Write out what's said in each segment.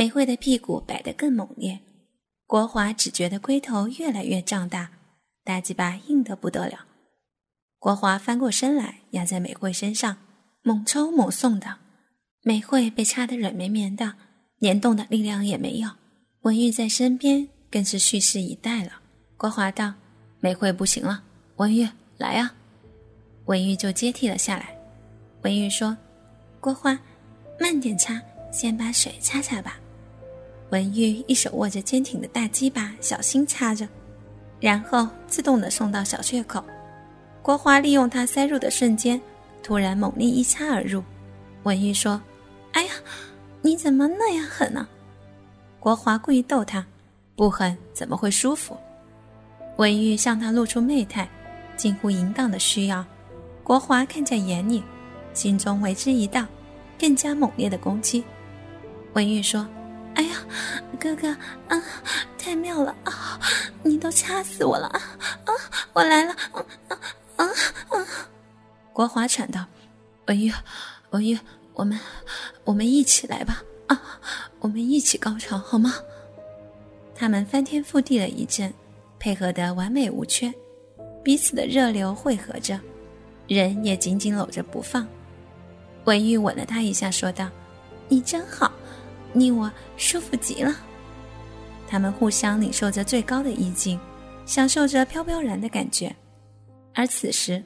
美惠的屁股摆得更猛烈，国华只觉得龟头越来越胀大，大鸡巴硬得不得了。国华翻过身来，压在美惠身上，猛抽猛送的。美惠被插得软绵绵的，连动的力量也没有。文玉在身边更是蓄势以待了。国华道：“美惠不行了，文玉来啊！”文玉就接替了下来。文玉说：“国华，慢点插，先把水擦擦吧。”文玉一手握着坚挺的大鸡巴，小心插着，然后自动的送到小穴口。国华利用他塞入的瞬间，突然猛力一插而入。文玉说：“哎呀，你怎么那样狠呢？”国华故意逗他：“不狠怎么会舒服？”文玉向他露出媚态，近乎淫荡的需要。国华看在眼里，心中为之一荡，更加猛烈的攻击。文玉说。哥哥啊，太妙了啊！你都掐死我了啊！啊，我来了！啊啊啊！国华喘道：“文玉，文玉，我们我们一起来吧！啊，我们一起高潮好吗？”他们翻天覆地了一阵，配合得完美无缺，彼此的热流汇合着，人也紧紧搂着不放。文玉吻了他一下，说道：“你真好。”你我舒服极了，他们互相领受着最高的意境，享受着飘飘然的感觉。而此时，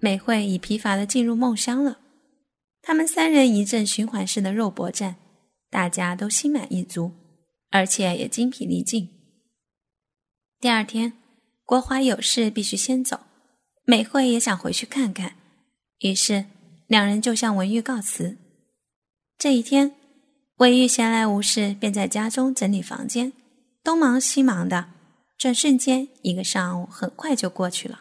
美惠已疲乏的进入梦乡了。他们三人一阵循环式的肉搏战，大家都心满意足，而且也精疲力尽。第二天，国华有事必须先走，美惠也想回去看看，于是两人就向文玉告辞。这一天。韦玉闲来无事，便在家中整理房间，东忙西忙的，转瞬间一个上午很快就过去了，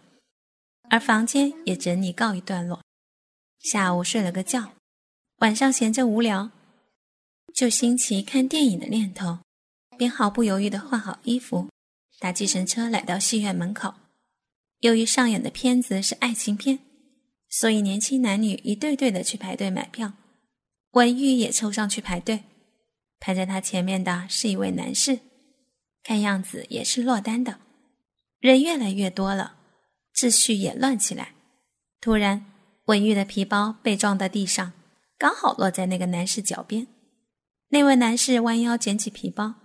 而房间也整理告一段落。下午睡了个觉，晚上闲着无聊，就兴起看电影的念头，便毫不犹豫地换好衣服，搭计程车来到戏院门口。由于上演的片子是爱情片，所以年轻男女一对对的去排队买票。文玉也凑上去排队，排在他前面的是一位男士，看样子也是落单的。人越来越多了，秩序也乱起来。突然，文玉的皮包被撞到地上，刚好落在那个男士脚边。那位男士弯腰捡起皮包，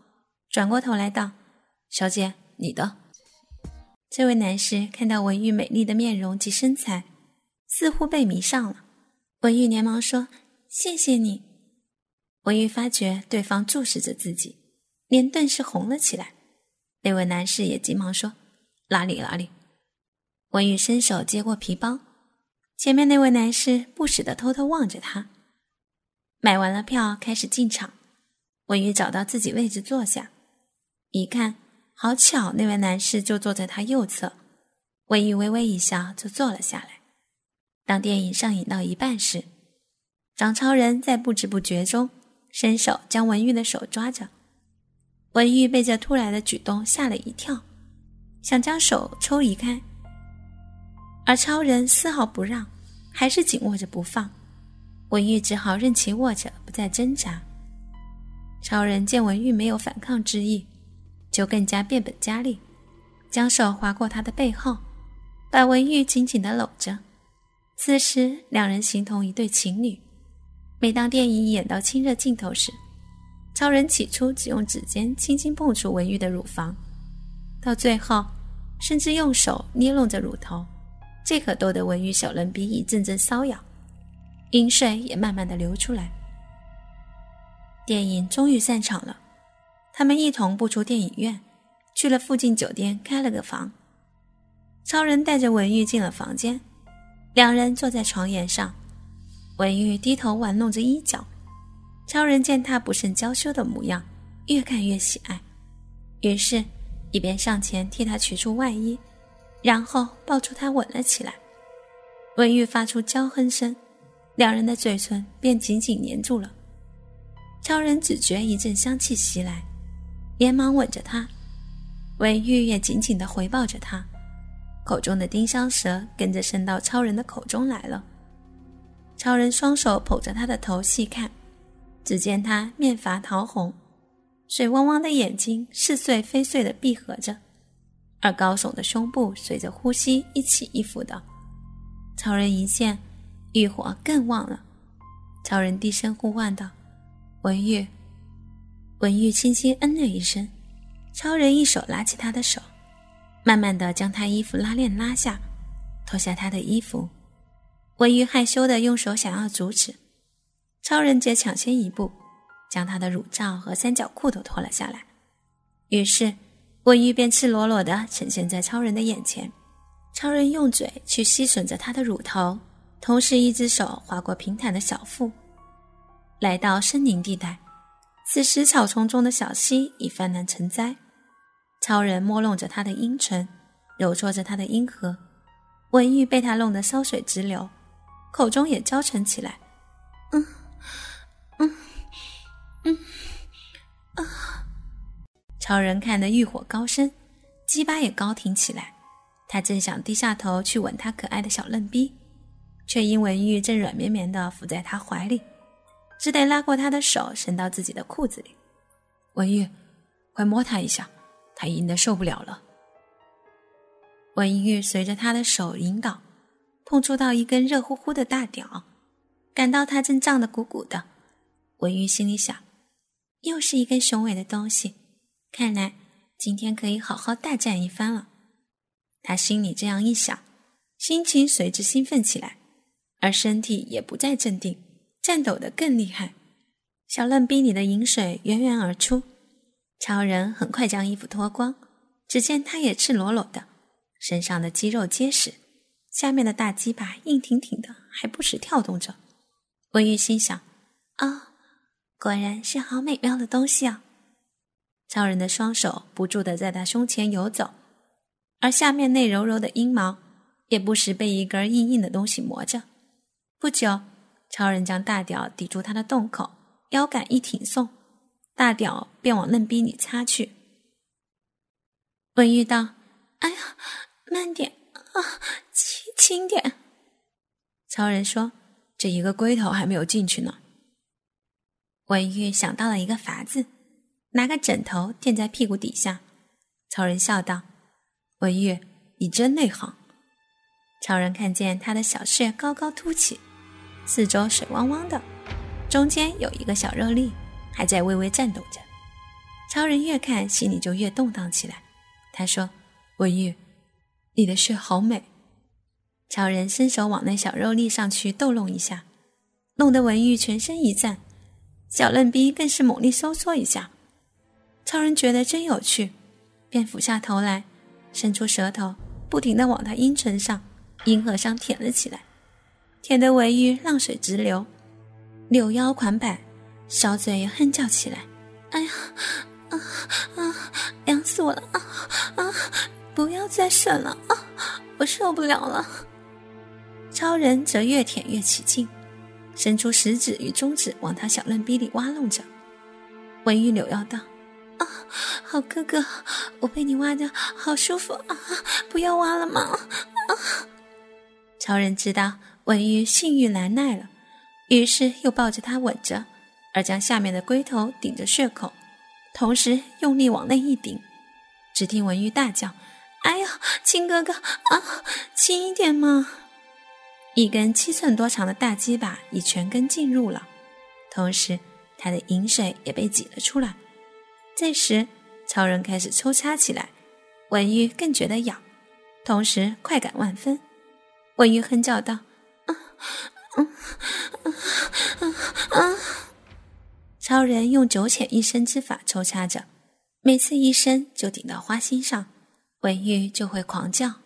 转过头来道：“小姐，你的。”这位男士看到文玉美丽的面容及身材，似乎被迷上了。文玉连忙说。谢谢你，文玉发觉对方注视着自己，脸顿时红了起来。那位男士也急忙说：“哪里哪里。”文玉伸手接过皮包，前面那位男士不时的偷偷望着他。买完了票，开始进场。文玉找到自己位置坐下，一看，好巧，那位男士就坐在他右侧。文玉微微一笑，就坐了下来。当电影上映到一半时，张超人在不知不觉中伸手将文玉的手抓着，文玉被这突然的举动吓了一跳，想将手抽离开，而超人丝毫不让，还是紧握着不放。文玉只好任其握着，不再挣扎。超人见文玉没有反抗之意，就更加变本加厉，将手划过他的背后，把文玉紧紧地搂着。此时，两人形同一对情侣。每当电影演到亲热镜头时，超人起初只用指尖轻轻碰触文玉的乳房，到最后甚至用手捏弄着乳头，这可逗得文玉小人鼻一阵阵瘙痒，饮水也慢慢的流出来。电影终于散场了，他们一同步出电影院，去了附近酒店开了个房。超人带着文玉进了房间，两人坐在床沿上。文玉低头玩弄着衣角，超人见他不甚娇羞的模样，越看越喜爱，于是，一边上前替他取出外衣，然后抱住他吻了起来。文玉发出娇哼声，两人的嘴唇便紧紧粘住了。超人只觉一阵香气袭来，连忙吻着他，文玉也紧紧地回抱着他，口中的丁香舌跟着伸到超人的口中来了。超人双手捧着他的头细看，只见他面发桃红，水汪汪的眼睛似碎非碎的闭合着，而高耸的胸部随着呼吸一起一伏的。超人一见，欲火更旺了。超人低声呼唤道：“文玉。”文玉轻轻嗯了一声。超人一手拉起他的手，慢慢的将他衣服拉链拉下，脱下他的衣服。文玉害羞的用手想要阻止，超人则抢先一步，将他的乳罩和三角裤都脱了下来。于是，文玉便赤裸裸的呈现在超人的眼前。超人用嘴去吸吮着他的乳头，同时一只手划过平坦的小腹，来到森林地带。此时，草丛中的小溪已泛滥成灾。超人摸弄着他的阴唇，揉搓着他的阴核，文玉被他弄得烧水直流。口中也娇嗔起来，嗯，嗯，嗯，啊！超人看得欲火高升，鸡巴也高挺起来。他正想低下头去吻他可爱的小嫩逼，却因文玉正软绵绵的伏在他怀里，只得拉过他的手伸到自己的裤子里。文玉，快摸他一下，他硬的受不了了。文玉随着他的手引导。碰触到一根热乎乎的大屌，感到它正胀得鼓鼓的。文玉心里想，又是一根雄伟的东西，看来今天可以好好大战一番了。他心里这样一想，心情随之兴奋起来，而身体也不再镇定，颤抖得更厉害。小嫩逼里的饮水源源而出，超人很快将衣服脱光，只见他也赤裸裸的，身上的肌肉结实。下面的大鸡巴硬挺挺的，还不时跳动着。文玉心想：“啊，果然是好美妙的东西啊！”超人的双手不住的在他胸前游走，而下面那柔柔的阴毛也不时被一根硬硬的东西磨着。不久，超人将大屌抵住他的洞口，腰杆一挺送，大屌便往嫩逼里插去。文玉道：“哎呀，慢点啊！”轻点，超人说：“这一个龟头还没有进去呢。”文玉想到了一个法子，拿个枕头垫在屁股底下。超人笑道：“文玉，你真内行。”超人看见他的小穴高高凸起，四周水汪汪的，中间有一个小肉粒，还在微微颤抖着。超人越看心里就越动荡起来。他说：“文玉，你的穴好美。”超人伸手往那小肉粒上去逗弄一下，弄得文玉全身一颤，小嫩逼更是猛力收缩一下。超人觉得真有趣，便俯下头来，伸出舌头，不停地往他阴唇上、阴核上舔了起来，舔得文玉浪水直流，扭腰款摆，小嘴哼叫起来：“哎呀，啊啊，凉死我了啊啊！不要再吮了啊，我受不了了。”超人则越舔越起劲，伸出食指与中指往他小嫩逼里挖弄着。文玉柳腰道：“啊，好哥哥，我被你挖的好舒服啊！不要挖了嘛！”啊！超人知道文玉性欲难耐了，于是又抱着他吻着，而将下面的龟头顶着血口，同时用力往内一顶。只听文玉大叫：“哎呀，亲哥哥啊，轻一点嘛！”一根七寸多长的大鸡巴已全根进入了，同时他的饮水也被挤了出来。这时，超人开始抽插起来，文玉更觉得痒，同时快感万分。文玉哼叫道：“啊，啊，啊，啊！”超人用九浅一深之法抽插着，每次一深就顶到花心上，文玉就会狂叫。